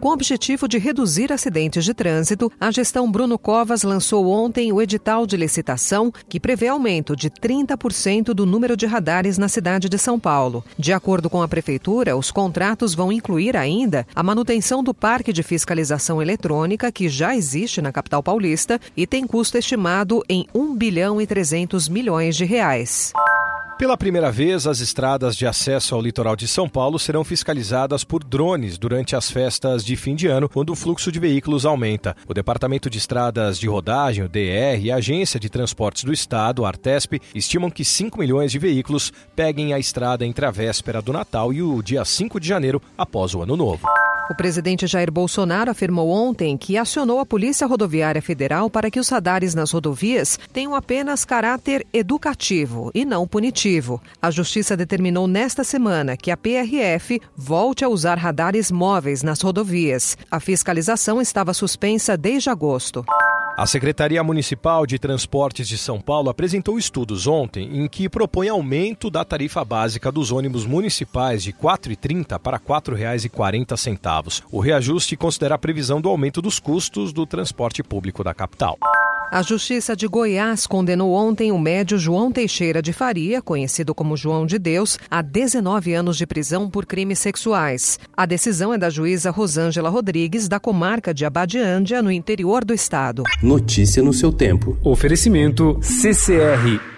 Com o objetivo de reduzir acidentes de trânsito, a gestão Bruno Covas lançou ontem o edital de licitação que prevê aumento de 30% do número de radares na cidade de São Paulo. De acordo com a prefeitura, os contratos vão incluir ainda a manutenção do parque de fiscalização eletrônica que já existe na capital paulista e tem custo estimado em 1 bilhão e 300 milhões de reais. Pela primeira vez, as estradas de acesso ao litoral de São Paulo serão fiscalizadas por drones durante as festas de fim de ano, quando o fluxo de veículos aumenta. O Departamento de Estradas de Rodagem, o DR, e a Agência de Transportes do Estado, a Artesp, estimam que 5 milhões de veículos peguem a estrada entre a véspera do Natal e o dia 5 de janeiro, após o Ano Novo. O presidente Jair Bolsonaro afirmou ontem que acionou a Polícia Rodoviária Federal para que os radares nas rodovias tenham apenas caráter educativo e não punitivo. A Justiça determinou nesta semana que a PRF volte a usar radares móveis nas rodovias. A fiscalização estava suspensa desde agosto. A Secretaria Municipal de Transportes de São Paulo apresentou estudos ontem em que propõe aumento da tarifa básica dos ônibus municipais de R$ 4,30 para R$ 4,40. O reajuste considera a previsão do aumento dos custos do transporte público da capital. A Justiça de Goiás condenou ontem o médio João Teixeira de Faria, conhecido como João de Deus, a 19 anos de prisão por crimes sexuais. A decisão é da juíza Rosângela Rodrigues, da comarca de Abadiândia, no interior do estado. Notícia no seu tempo. Oferecimento CCR